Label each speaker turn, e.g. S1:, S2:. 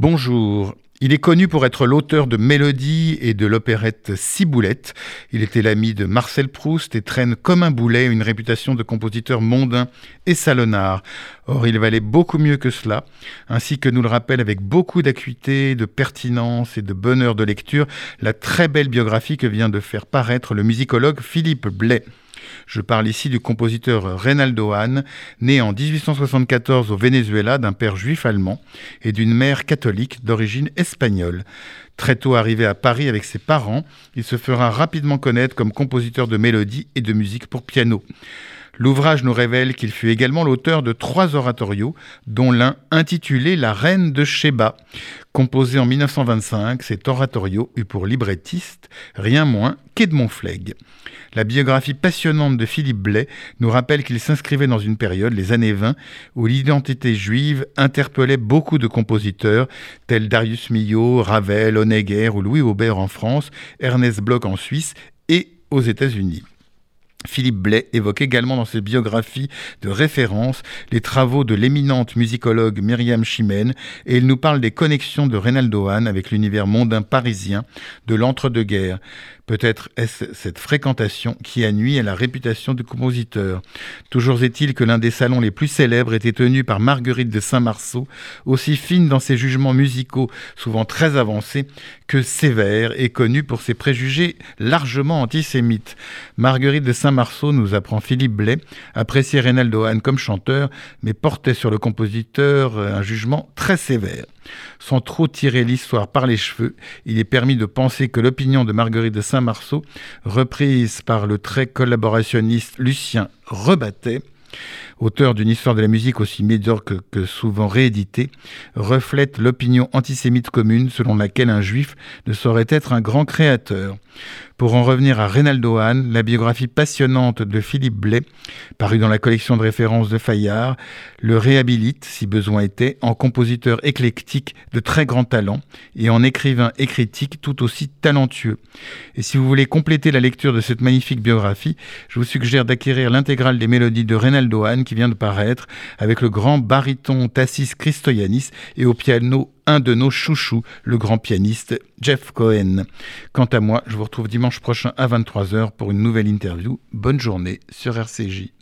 S1: Bonjour. Il est connu pour être l'auteur de mélodies et de l'opérette Ciboulette. Il était l'ami de Marcel Proust et traîne comme un boulet une réputation de compositeur mondain et salonnard. Or, il valait beaucoup mieux que cela, ainsi que nous le rappelle avec beaucoup d'acuité, de pertinence et de bonheur de lecture la très belle biographie que vient de faire paraître le musicologue Philippe Blais. Je parle ici du compositeur Reynaldo Hahn, né en 1874 au Venezuela d'un père juif allemand et d'une mère catholique d'origine espagnole. Très tôt arrivé à Paris avec ses parents, il se fera rapidement connaître comme compositeur de mélodies et de musique pour piano. L'ouvrage nous révèle qu'il fut également l'auteur de trois oratorios, dont l'un intitulé La Reine de Sheba. Composé en 1925, cet oratorio eut pour librettiste rien moins qu'Edmond Flegg. La biographie passionnante de Philippe Blais nous rappelle qu'il s'inscrivait dans une période, les années 20, où l'identité juive interpellait beaucoup de compositeurs tels Darius Milhaud, Ravel, Honegger ou Louis Aubert en France, Ernest Bloch en Suisse et aux États-Unis. Philippe Blais évoque également dans ses biographies de référence les travaux de l'éminente musicologue Myriam Chimène et il nous parle des connexions de Reynaldo Hahn avec l'univers mondain parisien de l'entre-deux-guerres. Peut-être est-ce cette fréquentation qui a nuit à la réputation du compositeur. Toujours est-il que l'un des salons les plus célèbres était tenu par Marguerite de Saint-Marceau, aussi fine dans ses jugements musicaux, souvent très avancés, que sévère et connue pour ses préjugés largement antisémites. Marguerite de Saint-Marceau, nous apprend Philippe Blais, appréciait Reynaldo Hahn comme chanteur, mais portait sur le compositeur un jugement très sévère. Sans trop tirer l'histoire par les cheveux, il est permis de penser que l'opinion de Marguerite de Saint-Marceau, reprise par le très collaborationniste Lucien Rebattet, auteur d'une histoire de la musique aussi médiocre que souvent rééditée, reflète l'opinion antisémite commune selon laquelle un juif ne saurait être un grand créateur. Pour en revenir à Reynaldo Hahn, la biographie passionnante de Philippe Blais, parue dans la collection de références de Fayard, le réhabilite, si besoin était, en compositeur éclectique de très grand talent et en écrivain et critique tout aussi talentueux. Et si vous voulez compléter la lecture de cette magnifique biographie, je vous suggère d'acquérir l'intégrale des mélodies de Reynaldo Hahn qui vient de paraître avec le grand baryton Tassis Christoyanis et au piano un de nos chouchous, le grand pianiste Jeff Cohen. Quant à moi, je vous retrouve dimanche prochain à 23h pour une nouvelle interview. Bonne journée sur RCJ.